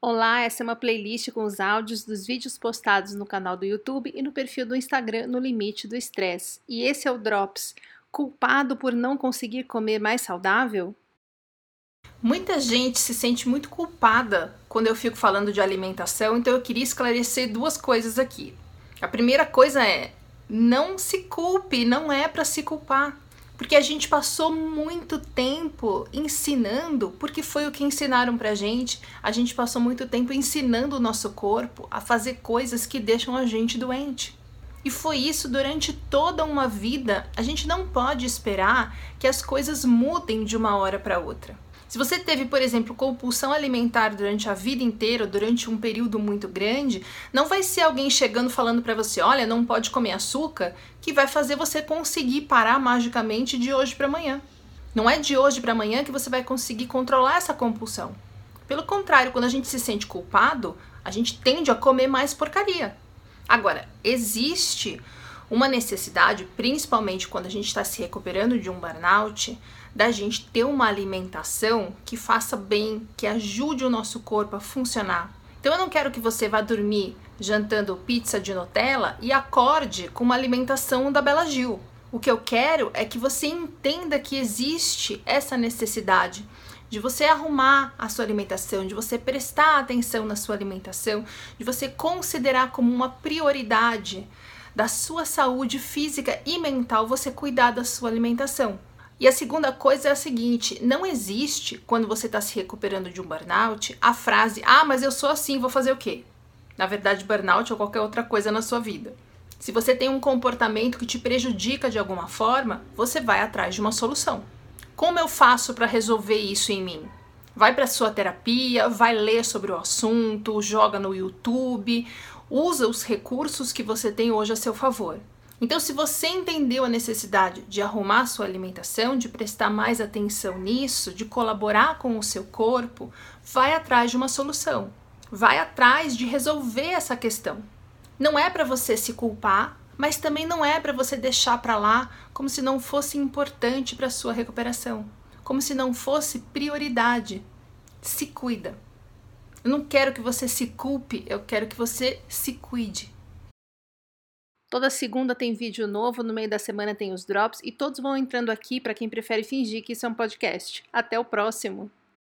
Olá, essa é uma playlist com os áudios dos vídeos postados no canal do YouTube e no perfil do Instagram No Limite do Estresse. E esse é o Drops. Culpado por não conseguir comer mais saudável? Muita gente se sente muito culpada quando eu fico falando de alimentação, então eu queria esclarecer duas coisas aqui. A primeira coisa é: não se culpe, não é para se culpar. Porque a gente passou muito tempo ensinando, porque foi o que ensinaram pra gente. A gente passou muito tempo ensinando o nosso corpo a fazer coisas que deixam a gente doente. E foi isso durante toda uma vida. A gente não pode esperar que as coisas mudem de uma hora para outra. Se você teve, por exemplo, compulsão alimentar durante a vida inteira, durante um período muito grande, não vai ser alguém chegando falando para você, olha, não pode comer açúcar, que vai fazer você conseguir parar magicamente de hoje para amanhã. Não é de hoje para amanhã que você vai conseguir controlar essa compulsão. Pelo contrário, quando a gente se sente culpado, a gente tende a comer mais porcaria. Agora, existe uma necessidade, principalmente quando a gente está se recuperando de um burnout, da gente ter uma alimentação que faça bem, que ajude o nosso corpo a funcionar. Então eu não quero que você vá dormir jantando pizza de Nutella e acorde com uma alimentação da Bela Gil. O que eu quero é que você entenda que existe essa necessidade de você arrumar a sua alimentação, de você prestar atenção na sua alimentação, de você considerar como uma prioridade da sua saúde física e mental você cuidar da sua alimentação. E a segunda coisa é a seguinte: não existe, quando você está se recuperando de um burnout, a frase, ah, mas eu sou assim, vou fazer o quê? Na verdade, burnout ou qualquer outra coisa na sua vida. Se você tem um comportamento que te prejudica de alguma forma, você vai atrás de uma solução. Como eu faço para resolver isso em mim? Vai para sua terapia, vai ler sobre o assunto, joga no YouTube, usa os recursos que você tem hoje a seu favor. Então, se você entendeu a necessidade de arrumar sua alimentação, de prestar mais atenção nisso, de colaborar com o seu corpo, vai atrás de uma solução. Vai atrás de resolver essa questão. Não é para você se culpar, mas também não é para você deixar para lá como se não fosse importante para sua recuperação, como se não fosse prioridade. Se cuida. Eu não quero que você se culpe, eu quero que você se cuide. Toda segunda tem vídeo novo, no meio da semana tem os drops e todos vão entrando aqui para quem prefere fingir que isso é um podcast. Até o próximo!